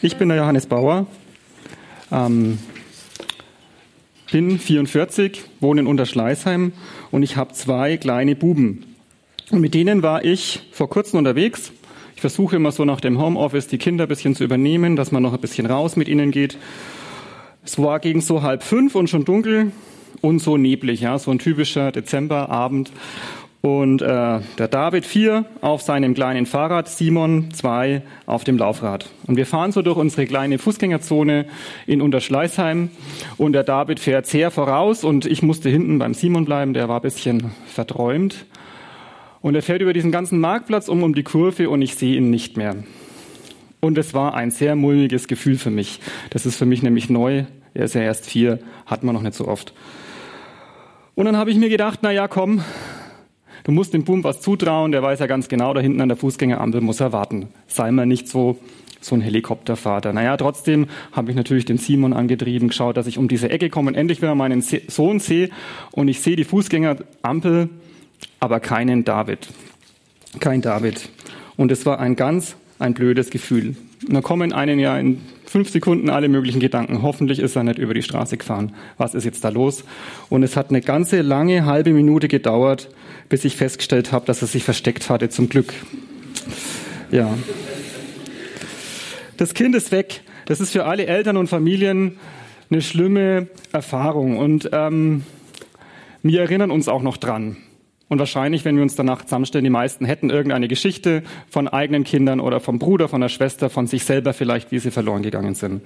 Ich bin der Johannes Bauer, ähm, bin 44, wohne in Unterschleißheim und ich habe zwei kleine Buben. Und mit denen war ich vor kurzem unterwegs. Ich versuche immer so nach dem Homeoffice die Kinder ein bisschen zu übernehmen, dass man noch ein bisschen raus mit ihnen geht. Es war gegen so halb fünf und schon dunkel und so neblig, ja, so ein typischer Dezemberabend. Und äh, der David vier auf seinem kleinen Fahrrad, Simon zwei auf dem Laufrad. Und wir fahren so durch unsere kleine Fußgängerzone in Unterschleißheim. Und der David fährt sehr voraus und ich musste hinten beim Simon bleiben, der war ein bisschen verträumt. Und er fährt über diesen ganzen Marktplatz um um die Kurve und ich sehe ihn nicht mehr. Und es war ein sehr mulmiges Gefühl für mich. Das ist für mich nämlich neu. Er ist ja erst vier, hat man noch nicht so oft. Und dann habe ich mir gedacht, na ja, komm, Du musst dem Boom was zutrauen, der weiß ja ganz genau, da hinten an der Fußgängerampel muss er warten. Sei mal nicht so, so ein Helikoptervater. Naja, trotzdem habe ich natürlich den Simon angetrieben, geschaut, dass ich um diese Ecke komme und endlich wieder meinen Sohn sehe und ich sehe die Fußgängerampel, aber keinen David. Kein David. Und es war ein ganz, ein blödes Gefühl. Und da kommen einen ja in fünf Sekunden alle möglichen Gedanken. Hoffentlich ist er nicht über die Straße gefahren. Was ist jetzt da los? Und es hat eine ganze lange halbe Minute gedauert, bis ich festgestellt habe, dass er sich versteckt hatte, zum Glück. Ja. Das Kind ist weg. Das ist für alle Eltern und Familien eine schlimme Erfahrung. Und ähm, wir erinnern uns auch noch dran. Und wahrscheinlich, wenn wir uns danach zusammenstellen, die meisten hätten irgendeine Geschichte von eigenen Kindern oder vom Bruder, von der Schwester, von sich selber vielleicht, wie sie verloren gegangen sind.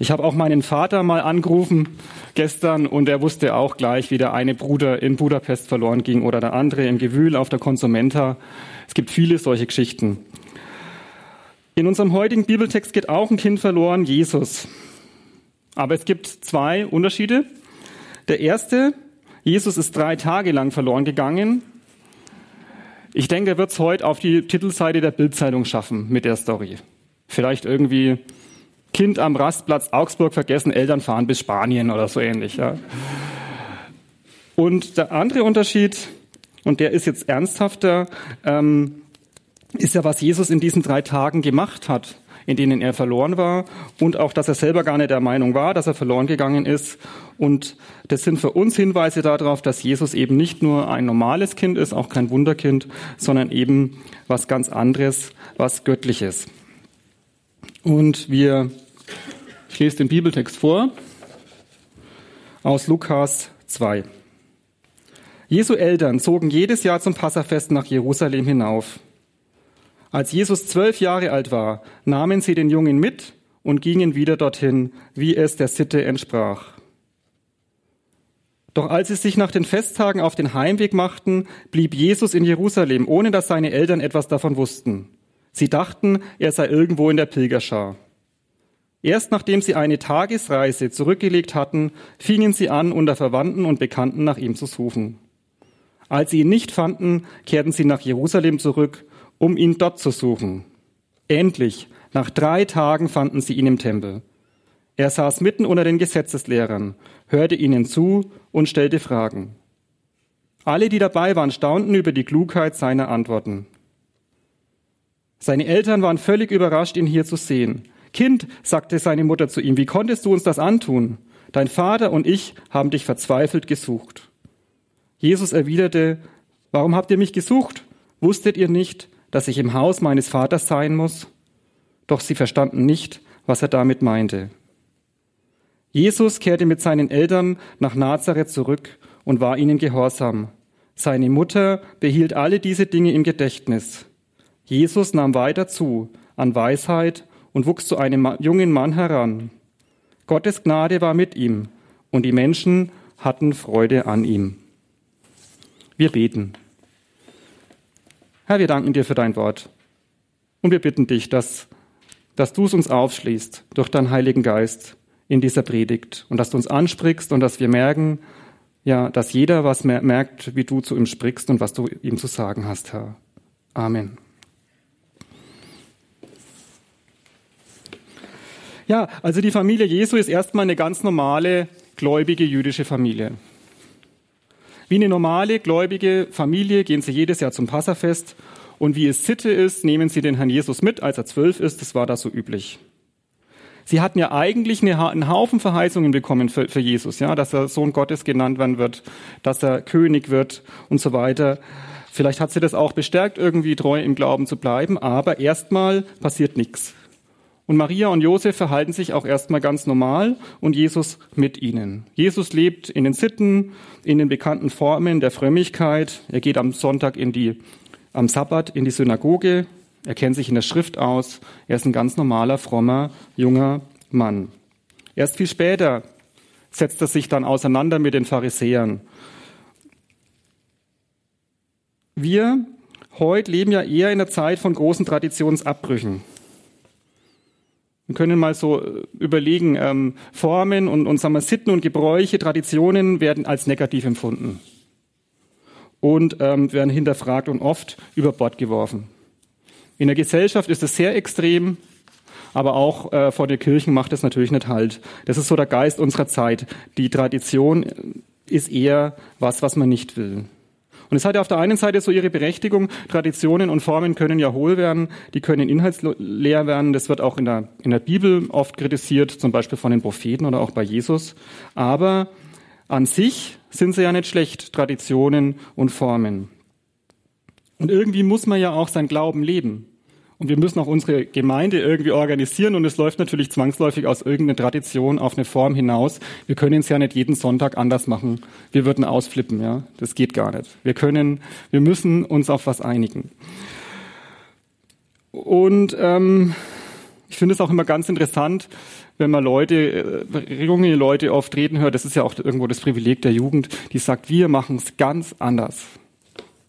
Ich habe auch meinen Vater mal angerufen gestern und er wusste auch gleich, wie der eine Bruder in Budapest verloren ging oder der andere im Gewühl auf der Konsumenta. Es gibt viele solche Geschichten. In unserem heutigen Bibeltext geht auch ein Kind verloren, Jesus. Aber es gibt zwei Unterschiede. Der erste, Jesus ist drei Tage lang verloren gegangen. Ich denke, er wird es heute auf die Titelseite der Bildzeitung schaffen mit der Story. Vielleicht irgendwie Kind am Rastplatz Augsburg vergessen, Eltern fahren bis Spanien oder so ähnlich. Ja. Und der andere Unterschied, und der ist jetzt ernsthafter, ähm, ist ja, was Jesus in diesen drei Tagen gemacht hat in denen er verloren war und auch, dass er selber gar nicht der Meinung war, dass er verloren gegangen ist. Und das sind für uns Hinweise darauf, dass Jesus eben nicht nur ein normales Kind ist, auch kein Wunderkind, sondern eben was ganz anderes, was Göttliches. Und wir, ich lese den Bibeltext vor aus Lukas 2. Jesu Eltern zogen jedes Jahr zum Passafest nach Jerusalem hinauf. Als Jesus zwölf Jahre alt war, nahmen sie den Jungen mit und gingen wieder dorthin, wie es der Sitte entsprach. Doch als sie sich nach den Festtagen auf den Heimweg machten, blieb Jesus in Jerusalem, ohne dass seine Eltern etwas davon wussten. Sie dachten, er sei irgendwo in der Pilgerschar. Erst nachdem sie eine Tagesreise zurückgelegt hatten, fingen sie an, unter Verwandten und Bekannten nach ihm zu suchen. Als sie ihn nicht fanden, kehrten sie nach Jerusalem zurück um ihn dort zu suchen. Endlich, nach drei Tagen fanden sie ihn im Tempel. Er saß mitten unter den Gesetzeslehrern, hörte ihnen zu und stellte Fragen. Alle, die dabei waren, staunten über die Klugheit seiner Antworten. Seine Eltern waren völlig überrascht, ihn hier zu sehen. Kind, sagte seine Mutter zu ihm, wie konntest du uns das antun? Dein Vater und ich haben dich verzweifelt gesucht. Jesus erwiderte, warum habt ihr mich gesucht? Wusstet ihr nicht, dass ich im Haus meines Vaters sein muss? Doch sie verstanden nicht, was er damit meinte. Jesus kehrte mit seinen Eltern nach Nazareth zurück und war ihnen gehorsam. Seine Mutter behielt alle diese Dinge im Gedächtnis. Jesus nahm weiter zu an Weisheit und wuchs zu einem jungen Mann heran. Gottes Gnade war mit ihm und die Menschen hatten Freude an ihm. Wir beten. Herr, wir danken dir für dein Wort. Und wir bitten dich, dass dass du es uns aufschließt durch deinen Heiligen Geist in dieser Predigt und dass du uns ansprichst und dass wir merken, ja, dass jeder was merkt, wie du zu ihm sprichst und was du ihm zu sagen hast, Herr. Amen. Ja, also die Familie Jesu ist erstmal eine ganz normale, gläubige jüdische Familie. Wie eine normale, gläubige Familie gehen sie jedes Jahr zum Passafest und wie es Sitte ist, nehmen sie den Herrn Jesus mit, als er zwölf ist. Das war da so üblich. Sie hatten ja eigentlich einen Haufen Verheißungen bekommen für, für Jesus, ja, dass er Sohn Gottes genannt werden wird, dass er König wird und so weiter. Vielleicht hat sie das auch bestärkt, irgendwie treu im Glauben zu bleiben, aber erstmal passiert nichts. Und Maria und Josef verhalten sich auch erstmal ganz normal und Jesus mit ihnen. Jesus lebt in den Sitten, in den bekannten Formen der Frömmigkeit. Er geht am Sonntag in die, am Sabbat in die Synagoge, er kennt sich in der Schrift aus. Er ist ein ganz normaler, frommer, junger Mann. Erst viel später setzt er sich dann auseinander mit den Pharisäern. Wir heute leben ja eher in der Zeit von großen Traditionsabbrüchen. Wir können mal so äh, überlegen, ähm, Formen und, und sagen wir, Sitten und Gebräuche, Traditionen werden als negativ empfunden und ähm, werden hinterfragt und oft über Bord geworfen. In der Gesellschaft ist es sehr extrem, aber auch äh, vor den Kirchen macht es natürlich nicht halt. Das ist so der Geist unserer Zeit. Die Tradition ist eher was, was man nicht will. Und es hat ja auf der einen Seite so ihre Berechtigung. Traditionen und Formen können ja hohl werden, die können inhaltsleer werden. Das wird auch in der, in der Bibel oft kritisiert, zum Beispiel von den Propheten oder auch bei Jesus. Aber an sich sind sie ja nicht schlecht, Traditionen und Formen. Und irgendwie muss man ja auch sein Glauben leben. Und wir müssen auch unsere Gemeinde irgendwie organisieren und es läuft natürlich zwangsläufig aus irgendeiner Tradition auf eine Form hinaus. Wir können es ja nicht jeden Sonntag anders machen. Wir würden ausflippen, ja. Das geht gar nicht. Wir können, wir müssen uns auf was einigen. Und ähm, ich finde es auch immer ganz interessant, wenn man Leute, äh, junge Leute oft reden hört, das ist ja auch irgendwo das Privileg der Jugend, die sagt, wir machen es ganz anders.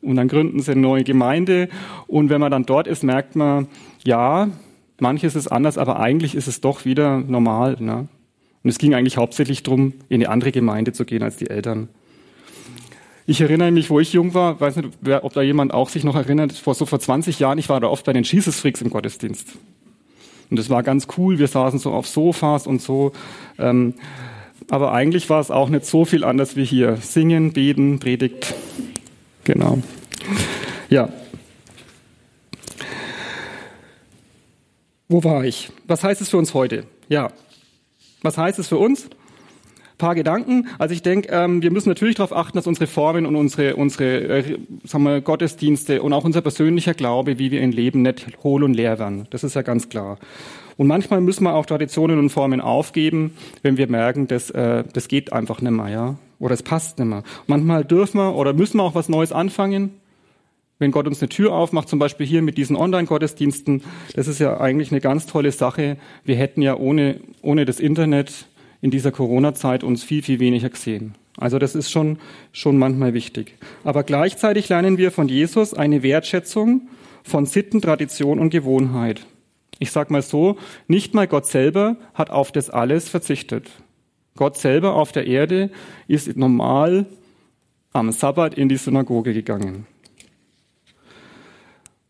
Und dann gründen sie eine neue Gemeinde. Und wenn man dann dort ist, merkt man, ja, manches ist anders, aber eigentlich ist es doch wieder normal. Ne? Und es ging eigentlich hauptsächlich darum, in eine andere Gemeinde zu gehen als die Eltern. Ich erinnere mich, wo ich jung war, weiß nicht, ob da jemand auch sich noch erinnert, vor so vor 20 Jahren, ich war da oft bei den Jesus Freaks im Gottesdienst. Und das war ganz cool, wir saßen so auf Sofas und so. Ähm, aber eigentlich war es auch nicht so viel anders wie hier. Singen, beten, Predigt. Genau. Ja. Wo war ich? Was heißt es für uns heute? Ja. Was heißt es für uns? Ein paar Gedanken. Also ich denke, ähm, wir müssen natürlich darauf achten, dass unsere Formen und unsere, unsere äh, sagen wir, Gottesdienste und auch unser persönlicher Glaube, wie wir ihn leben, nicht hohl und leer werden. Das ist ja ganz klar. Und manchmal müssen wir auch Traditionen und Formen aufgeben, wenn wir merken, dass, äh, das geht einfach nicht mehr. Ja? Oder es passt nicht mehr. Manchmal dürfen wir oder müssen wir auch was Neues anfangen. Wenn Gott uns eine Tür aufmacht, zum Beispiel hier mit diesen Online-Gottesdiensten, das ist ja eigentlich eine ganz tolle Sache. Wir hätten ja ohne, ohne das Internet in dieser Corona-Zeit uns viel, viel weniger gesehen. Also das ist schon, schon manchmal wichtig. Aber gleichzeitig lernen wir von Jesus eine Wertschätzung von Sitten, Tradition und Gewohnheit. Ich sag mal so, nicht mal Gott selber hat auf das alles verzichtet. Gott selber auf der Erde ist normal am Sabbat in die Synagoge gegangen.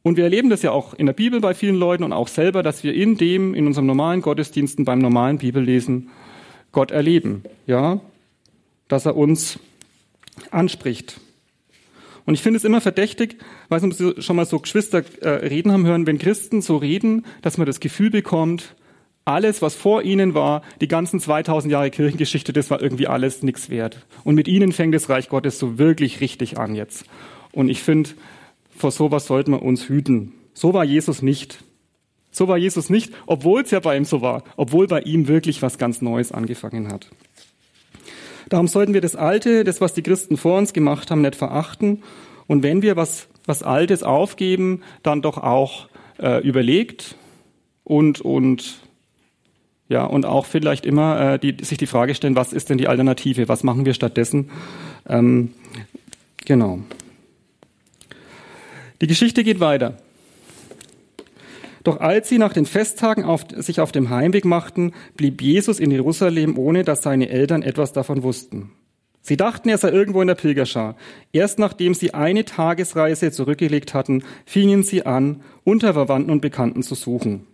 Und wir erleben das ja auch in der Bibel bei vielen Leuten und auch selber, dass wir in dem, in unserem normalen Gottesdiensten, beim normalen Bibellesen Gott erleben. Ja, dass er uns anspricht. Und ich finde es immer verdächtig, weiß nicht, ob Sie schon mal so Geschwister äh, reden haben hören, wenn Christen so reden, dass man das Gefühl bekommt, alles, was vor ihnen war, die ganzen 2000 Jahre Kirchengeschichte, das war irgendwie alles nichts wert. Und mit ihnen fängt das Reich Gottes so wirklich richtig an jetzt. Und ich finde, vor sowas sollten wir uns hüten. So war Jesus nicht. So war Jesus nicht, obwohl es ja bei ihm so war, obwohl bei ihm wirklich was ganz Neues angefangen hat. Darum sollten wir das Alte, das, was die Christen vor uns gemacht haben, nicht verachten. Und wenn wir was, was Altes aufgeben, dann doch auch äh, überlegt und, und ja, und auch vielleicht immer äh, die, sich die Frage stellen, was ist denn die Alternative? Was machen wir stattdessen? Ähm, genau. Die Geschichte geht weiter. Doch als sie nach den Festtagen auf, sich auf dem Heimweg machten, blieb Jesus in Jerusalem, ohne dass seine Eltern etwas davon wussten. Sie dachten, er sei irgendwo in der Pilgerschar. Erst nachdem sie eine Tagesreise zurückgelegt hatten, fingen sie an, unter Verwandten und Bekannten zu suchen.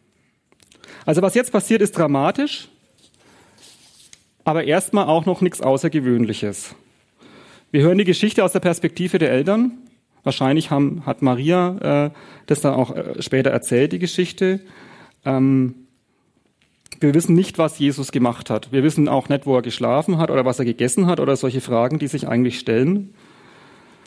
Also was jetzt passiert, ist dramatisch, aber erstmal auch noch nichts Außergewöhnliches. Wir hören die Geschichte aus der Perspektive der Eltern. Wahrscheinlich haben, hat Maria äh, das dann auch äh, später erzählt, die Geschichte. Ähm, wir wissen nicht, was Jesus gemacht hat. Wir wissen auch nicht, wo er geschlafen hat oder was er gegessen hat oder solche Fragen, die sich eigentlich stellen.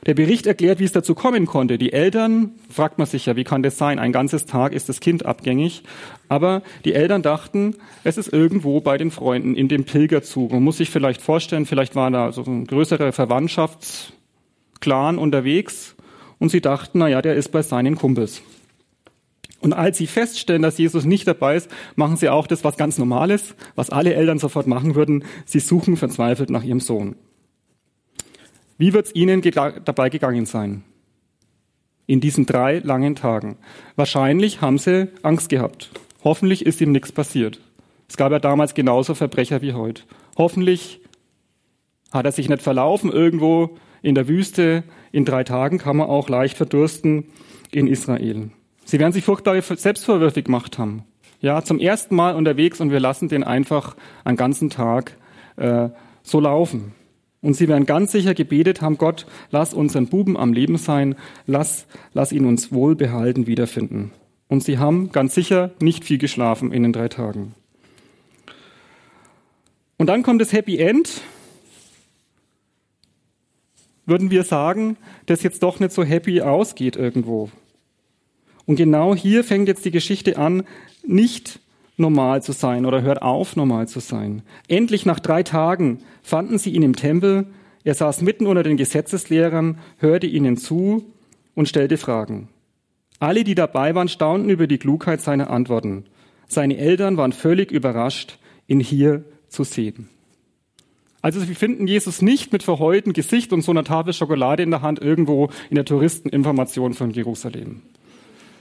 Der Bericht erklärt, wie es dazu kommen konnte. Die Eltern, fragt man sich ja, wie kann das sein? Ein ganzes Tag ist das Kind abgängig. Aber die Eltern dachten, es ist irgendwo bei den Freunden in dem Pilgerzug. Man muss sich vielleicht vorstellen, vielleicht war da so ein größerer Verwandtschaftsclan unterwegs und sie dachten, na ja, der ist bei seinen Kumpels. Und als sie feststellen, dass Jesus nicht dabei ist, machen sie auch das, was ganz Normales, was alle Eltern sofort machen würden. Sie suchen verzweifelt nach ihrem Sohn. Wie wird es ihnen dabei gegangen sein? In diesen drei langen Tagen. Wahrscheinlich haben sie Angst gehabt. Hoffentlich ist ihm nichts passiert. Es gab ja damals genauso Verbrecher wie heute. Hoffentlich hat er sich nicht verlaufen irgendwo in der Wüste. In drei Tagen kann man auch leicht verdursten in Israel. Sie werden sich furchtbare Selbstvorwürfe gemacht haben. Ja, zum ersten Mal unterwegs und wir lassen den einfach einen ganzen Tag äh, so laufen. Und sie werden ganz sicher gebetet haben, Gott, lass unseren Buben am Leben sein, lass, lass ihn uns wohlbehalten wiederfinden. Und sie haben ganz sicher nicht viel geschlafen in den drei Tagen. Und dann kommt das Happy End. Würden wir sagen, das jetzt doch nicht so happy ausgeht irgendwo. Und genau hier fängt jetzt die Geschichte an, nicht normal zu sein oder hört auf, normal zu sein. Endlich nach drei Tagen fanden sie ihn im Tempel. Er saß mitten unter den Gesetzeslehrern, hörte ihnen zu und stellte Fragen. Alle, die dabei waren, staunten über die Klugheit seiner Antworten. Seine Eltern waren völlig überrascht, ihn hier zu sehen. Also wir finden Jesus nicht mit verheultem Gesicht und so einer Tafel Schokolade in der Hand irgendwo in der Touristeninformation von Jerusalem.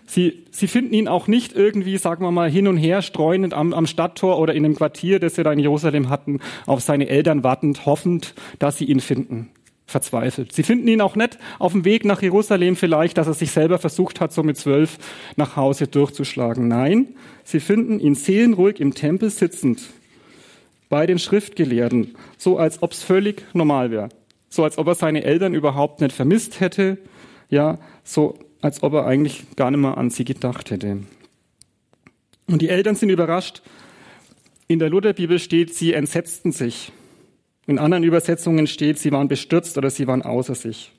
Sie, sie finden ihn auch nicht irgendwie, sagen wir mal, hin und her streunend am, am Stadttor oder in dem Quartier, das sie da in Jerusalem hatten, auf seine Eltern wartend, hoffend, dass sie ihn finden. Verzweifelt. Sie finden ihn auch nicht auf dem Weg nach Jerusalem vielleicht, dass er sich selber versucht hat, so mit zwölf nach Hause durchzuschlagen. Nein, sie finden ihn seelenruhig im Tempel sitzend, bei den Schriftgelehrten, so als ob es völlig normal wäre. So als ob er seine Eltern überhaupt nicht vermisst hätte. Ja, so als ob er eigentlich gar nicht mehr an sie gedacht hätte. Und die Eltern sind überrascht. In der Lutherbibel steht, sie entsetzten sich. In anderen Übersetzungen steht, sie waren bestürzt oder sie waren außer sich.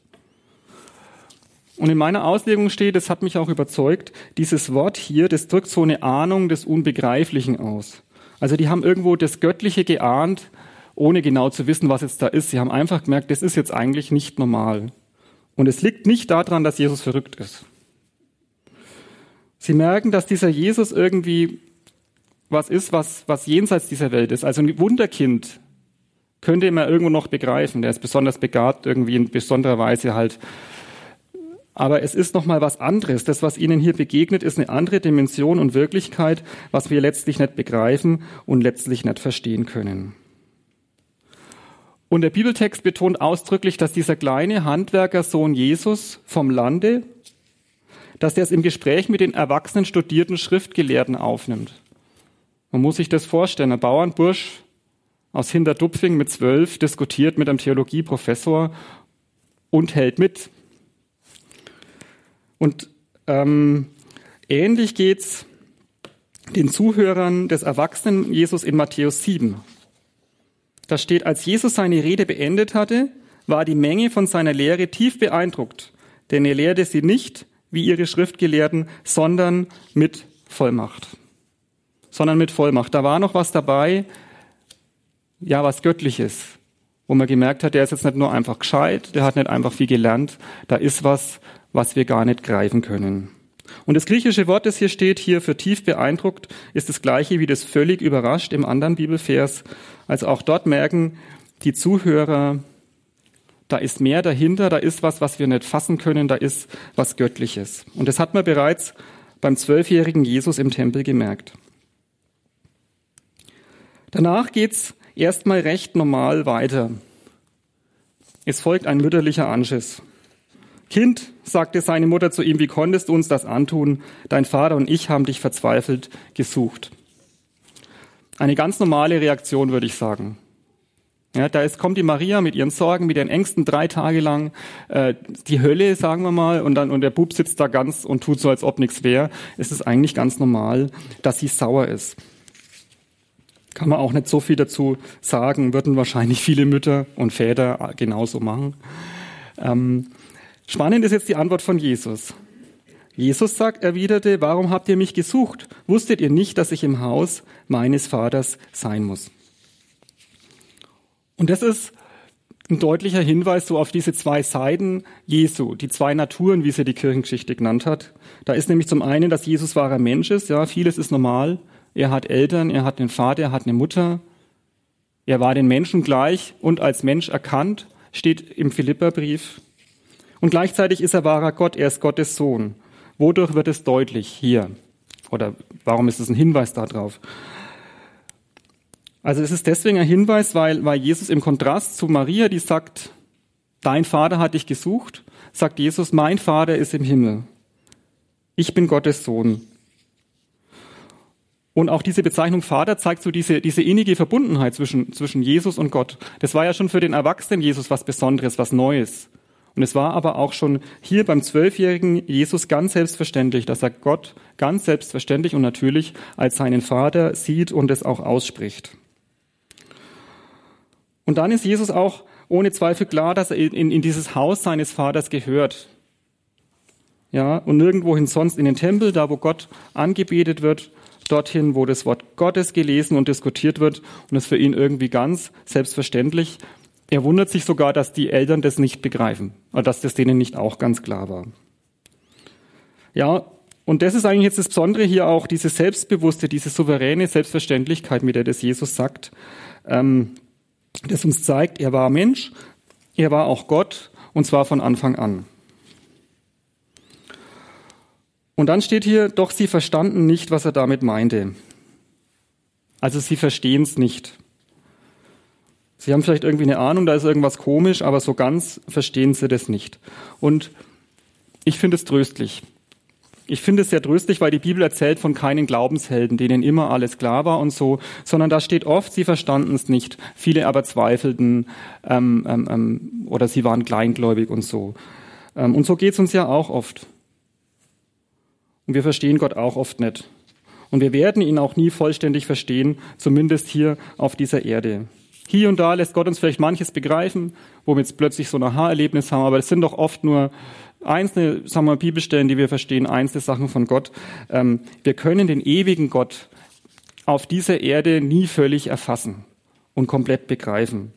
Und in meiner Auslegung steht, das hat mich auch überzeugt, dieses Wort hier, das drückt so eine Ahnung des Unbegreiflichen aus. Also die haben irgendwo das Göttliche geahnt, ohne genau zu wissen, was jetzt da ist. Sie haben einfach gemerkt, das ist jetzt eigentlich nicht normal. Und es liegt nicht daran, dass Jesus verrückt ist. Sie merken, dass dieser Jesus irgendwie was ist, was, was jenseits dieser Welt ist. Also ein Wunderkind könnte man irgendwo noch begreifen. Der ist besonders begabt, irgendwie in besonderer Weise halt. Aber es ist nochmal was anderes. Das, was ihnen hier begegnet, ist eine andere Dimension und Wirklichkeit, was wir letztlich nicht begreifen und letztlich nicht verstehen können. Und der Bibeltext betont ausdrücklich, dass dieser kleine Handwerkersohn Jesus vom Lande, dass er es im Gespräch mit den erwachsenen studierten Schriftgelehrten aufnimmt. Man muss sich das vorstellen. Ein Bauernbursch aus Hinterdupfing mit zwölf diskutiert mit einem Theologieprofessor und hält mit. Und ähm, ähnlich geht's den Zuhörern des Erwachsenen Jesus in Matthäus 7. Da steht, als Jesus seine Rede beendet hatte, war die Menge von seiner Lehre tief beeindruckt, denn er lehrte sie nicht wie ihre Schriftgelehrten, sondern mit Vollmacht. Sondern mit Vollmacht. Da war noch was dabei, ja, was Göttliches, wo man gemerkt hat, der ist jetzt nicht nur einfach gescheit, der hat nicht einfach viel gelernt, da ist was, was wir gar nicht greifen können. Und das griechische Wort, das hier steht, hier für tief beeindruckt, ist das gleiche wie das völlig überrascht im anderen Bibelvers. Also auch dort merken die Zuhörer, da ist mehr dahinter, da ist was, was wir nicht fassen können, da ist was Göttliches. Und das hat man bereits beim zwölfjährigen Jesus im Tempel gemerkt. Danach geht's erstmal recht normal weiter. Es folgt ein mütterlicher Anschiss. Kind, sagte seine Mutter zu ihm, wie konntest du uns das antun? Dein Vater und ich haben dich verzweifelt gesucht. Eine ganz normale Reaktion, würde ich sagen. Ja, da ist, kommt die Maria mit ihren Sorgen, mit ihren Ängsten drei Tage lang, äh, die Hölle, sagen wir mal, und dann und der Bub sitzt da ganz und tut so, als ob nichts wäre. Es ist eigentlich ganz normal, dass sie sauer ist. Kann man auch nicht so viel dazu sagen, würden wahrscheinlich viele Mütter und Väter genauso machen. Ähm, spannend ist jetzt die Antwort von Jesus. Jesus sagt, erwiderte, warum habt ihr mich gesucht? Wusstet ihr nicht, dass ich im Haus meines Vaters sein muss? Und das ist ein deutlicher Hinweis so auf diese zwei Seiten Jesu, die zwei Naturen, wie sie die Kirchengeschichte genannt hat. Da ist nämlich zum einen, dass Jesus wahrer Mensch ist, ja, vieles ist normal. Er hat Eltern, er hat einen Vater, er hat eine Mutter. Er war den Menschen gleich und als Mensch erkannt, steht im Philipperbrief. Und gleichzeitig ist er wahrer Gott, er ist Gottes Sohn. Wodurch wird es deutlich hier? Oder warum ist es ein Hinweis darauf? Also es ist deswegen ein Hinweis, weil, weil Jesus im Kontrast zu Maria, die sagt, dein Vater hat dich gesucht, sagt Jesus, mein Vater ist im Himmel. Ich bin Gottes Sohn. Und auch diese Bezeichnung Vater zeigt so diese, diese innige Verbundenheit zwischen, zwischen Jesus und Gott. Das war ja schon für den erwachsenen Jesus was Besonderes, was Neues. Und es war aber auch schon hier beim zwölfjährigen Jesus ganz selbstverständlich, dass er Gott ganz selbstverständlich und natürlich als seinen Vater sieht und es auch ausspricht. Und dann ist Jesus auch ohne Zweifel klar, dass er in, in dieses Haus seines Vaters gehört. Ja, und nirgendwohin sonst in den Tempel, da wo Gott angebetet wird, dorthin, wo das Wort Gottes gelesen und diskutiert wird und es für ihn irgendwie ganz selbstverständlich. Er wundert sich sogar, dass die Eltern das nicht begreifen, oder dass das denen nicht auch ganz klar war. Ja, und das ist eigentlich jetzt das Besondere hier auch, diese selbstbewusste, diese souveräne Selbstverständlichkeit, mit der das Jesus sagt. Ähm, das uns zeigt, er war Mensch, er war auch Gott und zwar von Anfang an. Und dann steht hier, doch sie verstanden nicht, was er damit meinte. Also sie verstehen es nicht. Sie haben vielleicht irgendwie eine Ahnung, da ist irgendwas komisch, aber so ganz verstehen sie das nicht. Und ich finde es tröstlich. Ich finde es sehr tröstlich, weil die Bibel erzählt von keinen Glaubenshelden, denen immer alles klar war und so, sondern da steht oft, sie verstanden es nicht. Viele aber zweifelten ähm, ähm, ähm, oder sie waren kleingläubig und so. Ähm, und so geht es uns ja auch oft. Und wir verstehen Gott auch oft nicht. Und wir werden ihn auch nie vollständig verstehen, zumindest hier auf dieser Erde. Hier und da lässt Gott uns vielleicht manches begreifen, wo wir jetzt plötzlich so ein Aha-Erlebnis haben, aber es sind doch oft nur einzelne, sagen wir, Bibelstellen, die wir verstehen, einzelne Sachen von Gott. Ähm, wir können den ewigen Gott auf dieser Erde nie völlig erfassen und komplett begreifen.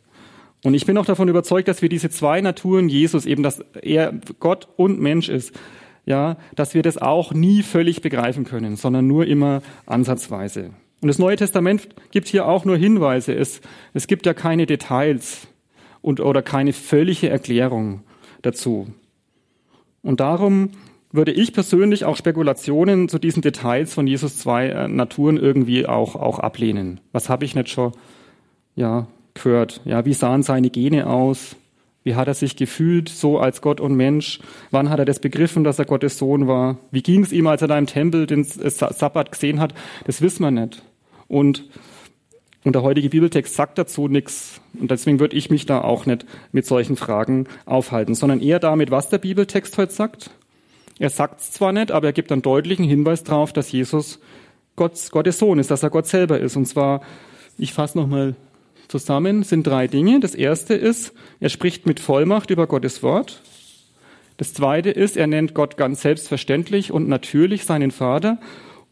Und ich bin auch davon überzeugt, dass wir diese zwei Naturen Jesus, eben dass er Gott und Mensch ist, ja, dass wir das auch nie völlig begreifen können, sondern nur immer ansatzweise. Und das Neue Testament gibt hier auch nur Hinweise. Es, es gibt ja keine Details und, oder keine völlige Erklärung dazu. Und darum würde ich persönlich auch Spekulationen zu diesen Details von Jesus zwei äh, Naturen irgendwie auch, auch ablehnen. Was habe ich nicht schon ja, gehört? Ja, wie sahen seine Gene aus? Wie hat er sich gefühlt, so als Gott und Mensch? Wann hat er das begriffen, dass er Gottes Sohn war? Wie ging es ihm, als er da im Tempel den Sabbat gesehen hat? Das wissen wir nicht. Und, und der heutige Bibeltext sagt dazu nichts. Und deswegen würde ich mich da auch nicht mit solchen Fragen aufhalten, sondern eher damit, was der Bibeltext heute sagt. Er sagt es zwar nicht, aber er gibt einen deutlichen Hinweis darauf, dass Jesus Gott, Gottes Sohn ist, dass er Gott selber ist. Und zwar, ich fasse nochmal zusammen, sind drei Dinge. Das erste ist, er spricht mit Vollmacht über Gottes Wort. Das zweite ist, er nennt Gott ganz selbstverständlich und natürlich seinen Vater.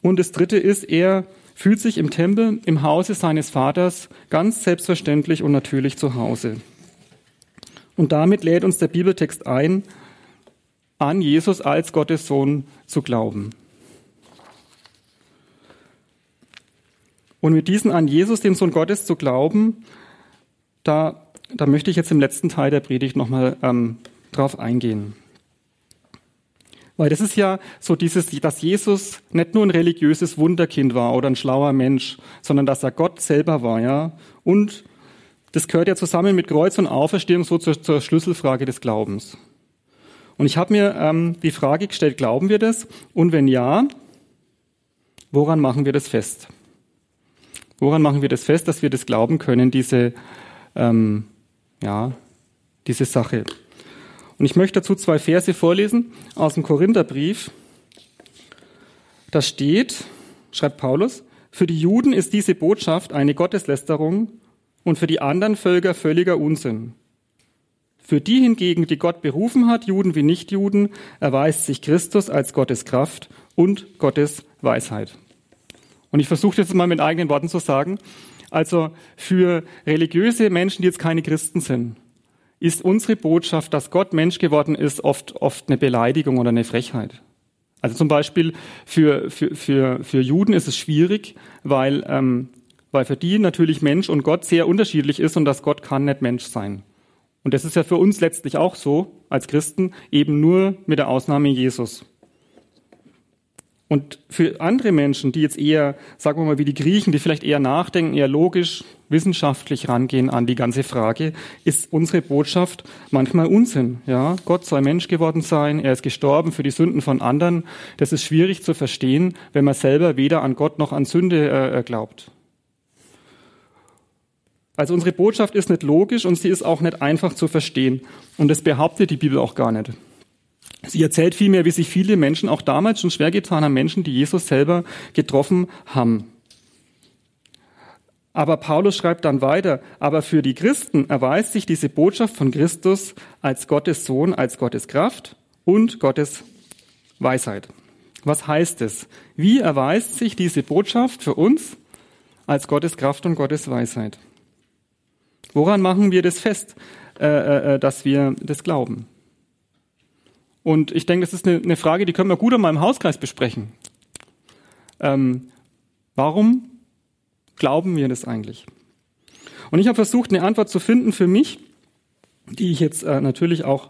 Und das dritte ist, er fühlt sich im Tempel, im Hause seines Vaters ganz selbstverständlich und natürlich zu Hause. Und damit lädt uns der Bibeltext ein, an Jesus als Gottes Sohn zu glauben. Und mit diesem an Jesus, dem Sohn Gottes, zu glauben, da, da möchte ich jetzt im letzten Teil der Predigt nochmal ähm, drauf eingehen. Weil das ist ja so dieses, dass Jesus nicht nur ein religiöses Wunderkind war oder ein schlauer Mensch, sondern dass er Gott selber war, ja. Und das gehört ja zusammen mit Kreuz und Auferstehung so zur, zur Schlüsselfrage des Glaubens. Und ich habe mir ähm, die Frage gestellt, glauben wir das? Und wenn ja, woran machen wir das fest? Woran machen wir das fest, dass wir das glauben können, diese, ähm, ja, diese Sache? Und ich möchte dazu zwei Verse vorlesen aus dem Korintherbrief. Da steht, schreibt Paulus, für die Juden ist diese Botschaft eine Gotteslästerung und für die anderen Völker völliger Unsinn. Für die hingegen, die Gott berufen hat, Juden wie Nichtjuden, erweist sich Christus als Gottes Kraft und Gottes Weisheit. Und ich versuche jetzt mal mit eigenen Worten zu sagen, also für religiöse Menschen, die jetzt keine Christen sind, ist unsere Botschaft, dass Gott Mensch geworden ist, oft, oft eine Beleidigung oder eine Frechheit. Also zum Beispiel für, für, für, für Juden ist es schwierig, weil, ähm, weil für die natürlich Mensch und Gott sehr unterschiedlich ist und dass Gott kann nicht Mensch sein. Und das ist ja für uns letztlich auch so, als Christen, eben nur mit der Ausnahme Jesus. Und für andere Menschen, die jetzt eher, sagen wir mal, wie die Griechen, die vielleicht eher nachdenken, eher logisch, wissenschaftlich rangehen an die ganze Frage, ist unsere Botschaft manchmal Unsinn. Ja, Gott soll Mensch geworden sein, er ist gestorben für die Sünden von anderen. Das ist schwierig zu verstehen, wenn man selber weder an Gott noch an Sünde äh, äh glaubt. Also unsere Botschaft ist nicht logisch und sie ist auch nicht einfach zu verstehen. Und das behauptet die Bibel auch gar nicht. Sie erzählt vielmehr, wie sich viele Menschen auch damals schon schwer getan haben, Menschen, die Jesus selber getroffen haben. Aber Paulus schreibt dann weiter, aber für die Christen erweist sich diese Botschaft von Christus als Gottes Sohn, als Gottes Kraft und Gottes Weisheit. Was heißt es? Wie erweist sich diese Botschaft für uns als Gottes Kraft und Gottes Weisheit? Woran machen wir das fest, äh, äh, äh, dass wir das glauben? Und ich denke, das ist eine, eine Frage, die können wir gut einmal im Hauskreis besprechen. Ähm, warum glauben wir das eigentlich? Und ich habe versucht, eine Antwort zu finden für mich, die ich jetzt äh, natürlich auch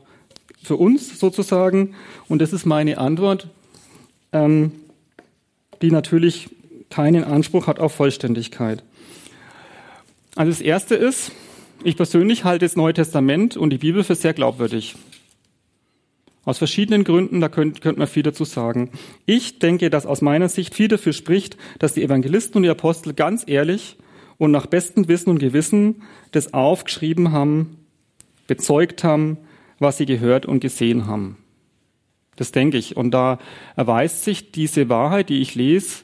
für uns sozusagen, und das ist meine Antwort, ähm, die natürlich keinen Anspruch hat auf Vollständigkeit. Also das Erste ist, ich persönlich halte das Neue Testament und die Bibel für sehr glaubwürdig. Aus verschiedenen Gründen, da könnte könnt man viel dazu sagen. Ich denke, dass aus meiner Sicht viel dafür spricht, dass die Evangelisten und die Apostel ganz ehrlich und nach bestem Wissen und Gewissen das aufgeschrieben haben, bezeugt haben, was sie gehört und gesehen haben. Das denke ich. Und da erweist sich diese Wahrheit, die ich lese,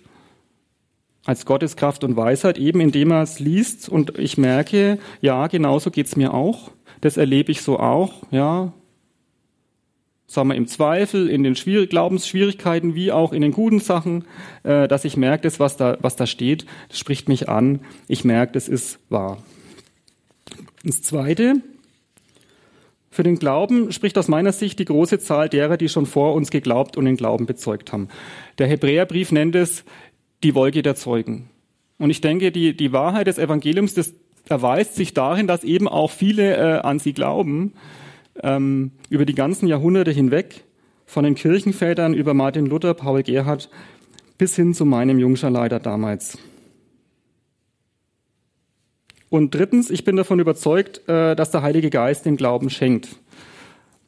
als Gottes Kraft und Weisheit, eben indem er es liest und ich merke, ja, genauso geht's mir auch. Das erlebe ich so auch, ja. Sagen wir im Zweifel, in den Schwierig Glaubensschwierigkeiten wie auch in den guten Sachen, äh, dass ich merke, das, was da, was da steht, das spricht mich an. Ich merke, das ist wahr. Das Zweite, für den Glauben spricht aus meiner Sicht die große Zahl derer, die schon vor uns geglaubt und den Glauben bezeugt haben. Der Hebräerbrief nennt es die Wolke der Zeugen. Und ich denke, die, die Wahrheit des Evangeliums, das erweist sich darin, dass eben auch viele äh, an sie glauben, ähm, über die ganzen Jahrhunderte hinweg, von den Kirchenvätern über Martin Luther, Paul Gerhard bis hin zu meinem Jungscherleiter damals. Und drittens, ich bin davon überzeugt, äh, dass der Heilige Geist den Glauben schenkt.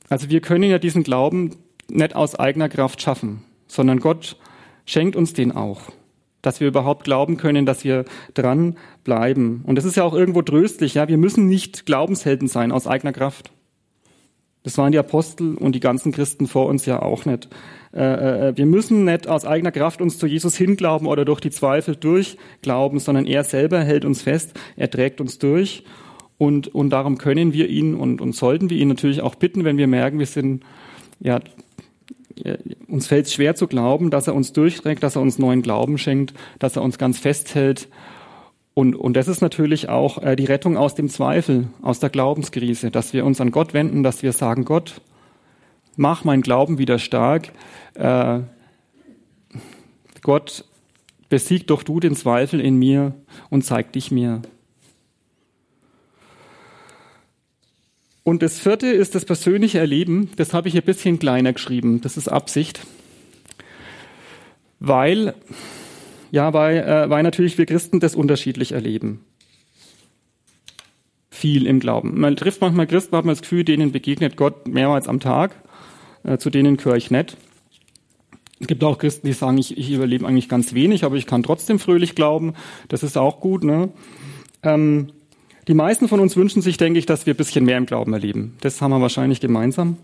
Also wir können ja diesen Glauben nicht aus eigener Kraft schaffen, sondern Gott schenkt uns den auch dass wir überhaupt glauben können, dass wir dran bleiben. Und das ist ja auch irgendwo tröstlich, ja. Wir müssen nicht Glaubenshelden sein aus eigener Kraft. Das waren die Apostel und die ganzen Christen vor uns ja auch nicht. Äh, äh, wir müssen nicht aus eigener Kraft uns zu Jesus hinglauben oder durch die Zweifel durchglauben, sondern er selber hält uns fest, er trägt uns durch. Und, und darum können wir ihn und, und sollten wir ihn natürlich auch bitten, wenn wir merken, wir sind ja uns fällt es schwer zu glauben, dass er uns durchträgt, dass er uns neuen Glauben schenkt, dass er uns ganz festhält. Und, und das ist natürlich auch äh, die Rettung aus dem Zweifel, aus der Glaubenskrise, dass wir uns an Gott wenden, dass wir sagen, Gott, mach mein Glauben wieder stark. Äh, Gott, besieg doch du den Zweifel in mir und zeig dich mir. Und das vierte ist das persönliche Erleben. Das habe ich ein bisschen kleiner geschrieben. Das ist Absicht. Weil, ja, weil, äh, weil natürlich wir Christen das unterschiedlich erleben. Viel im Glauben. Man trifft manchmal Christen, hat man das Gefühl, denen begegnet Gott mehrmals am Tag. Äh, zu denen gehöre ich nicht. Es gibt auch Christen, die sagen, ich, ich überlebe eigentlich ganz wenig, aber ich kann trotzdem fröhlich glauben. Das ist auch gut. Ne? Ähm, die meisten von uns wünschen sich, denke ich, dass wir ein bisschen mehr im Glauben erleben. Das haben wir wahrscheinlich gemeinsam.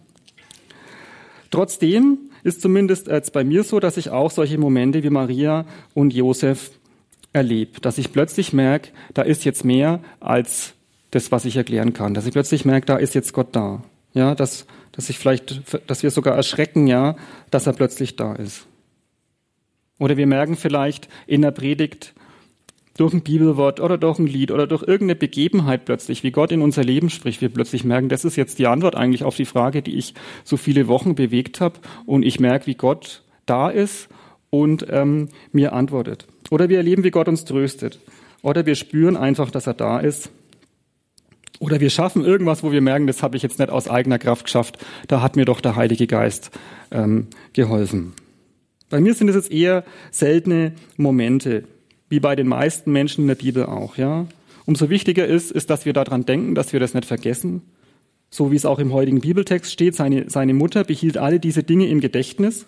Trotzdem ist zumindest jetzt bei mir so, dass ich auch solche Momente wie Maria und Josef erlebe, dass ich plötzlich merke, da ist jetzt mehr als das, was ich erklären kann, dass ich plötzlich merke, da ist jetzt Gott da. Ja, dass, dass ich vielleicht, dass wir sogar erschrecken, ja, dass er plötzlich da ist. Oder wir merken vielleicht in der Predigt, durch ein Bibelwort oder durch ein Lied oder durch irgendeine Begebenheit plötzlich, wie Gott in unser Leben spricht, wir plötzlich merken, das ist jetzt die Antwort eigentlich auf die Frage, die ich so viele Wochen bewegt habe und ich merke, wie Gott da ist und ähm, mir antwortet. Oder wir erleben, wie Gott uns tröstet. Oder wir spüren einfach, dass er da ist. Oder wir schaffen irgendwas, wo wir merken, das habe ich jetzt nicht aus eigener Kraft geschafft. Da hat mir doch der Heilige Geist ähm, geholfen. Bei mir sind es jetzt eher seltene Momente, wie bei den meisten Menschen in der Bibel auch, ja. Umso wichtiger ist, ist, dass wir daran denken, dass wir das nicht vergessen. So wie es auch im heutigen Bibeltext steht, seine, seine Mutter behielt alle diese Dinge im Gedächtnis.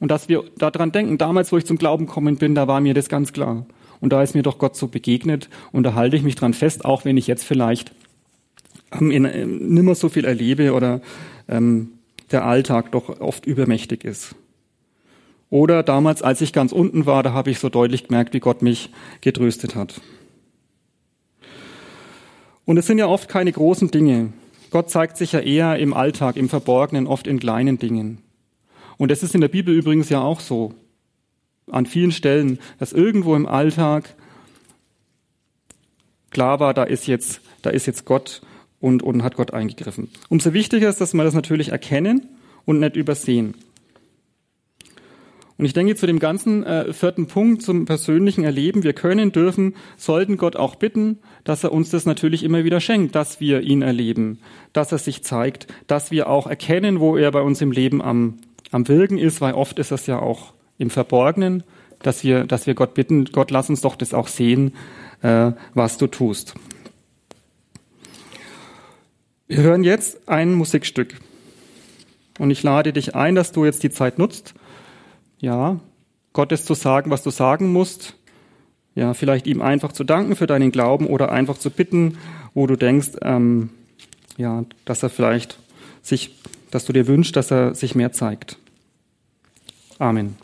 Und dass wir daran denken, damals, wo ich zum Glauben gekommen bin, da war mir das ganz klar. Und da ist mir doch Gott so begegnet und da halte ich mich dran fest, auch wenn ich jetzt vielleicht ähm, in, äh, nimmer so viel erlebe oder ähm, der Alltag doch oft übermächtig ist. Oder damals, als ich ganz unten war, da habe ich so deutlich gemerkt, wie Gott mich getröstet hat. Und es sind ja oft keine großen Dinge. Gott zeigt sich ja eher im Alltag, im Verborgenen, oft in kleinen Dingen. Und es ist in der Bibel übrigens ja auch so. An vielen Stellen, dass irgendwo im Alltag klar war, da ist jetzt, da ist jetzt Gott und, und hat Gott eingegriffen. Umso wichtiger ist, dass wir das natürlich erkennen und nicht übersehen. Und ich denke zu dem ganzen äh, vierten Punkt zum persönlichen Erleben, wir können, dürfen, sollten Gott auch bitten, dass er uns das natürlich immer wieder schenkt, dass wir ihn erleben, dass er sich zeigt, dass wir auch erkennen, wo er bei uns im Leben am, am Wirken ist, weil oft ist das ja auch im Verborgenen, dass wir, dass wir Gott bitten, Gott lass uns doch das auch sehen, äh, was du tust. Wir hören jetzt ein Musikstück. Und ich lade dich ein, dass du jetzt die Zeit nutzt, ja, Gottes zu sagen, was du sagen musst, ja, vielleicht ihm einfach zu danken für deinen Glauben oder einfach zu bitten, wo du denkst, ähm, ja, dass er vielleicht sich, dass du dir wünschst, dass er sich mehr zeigt. Amen.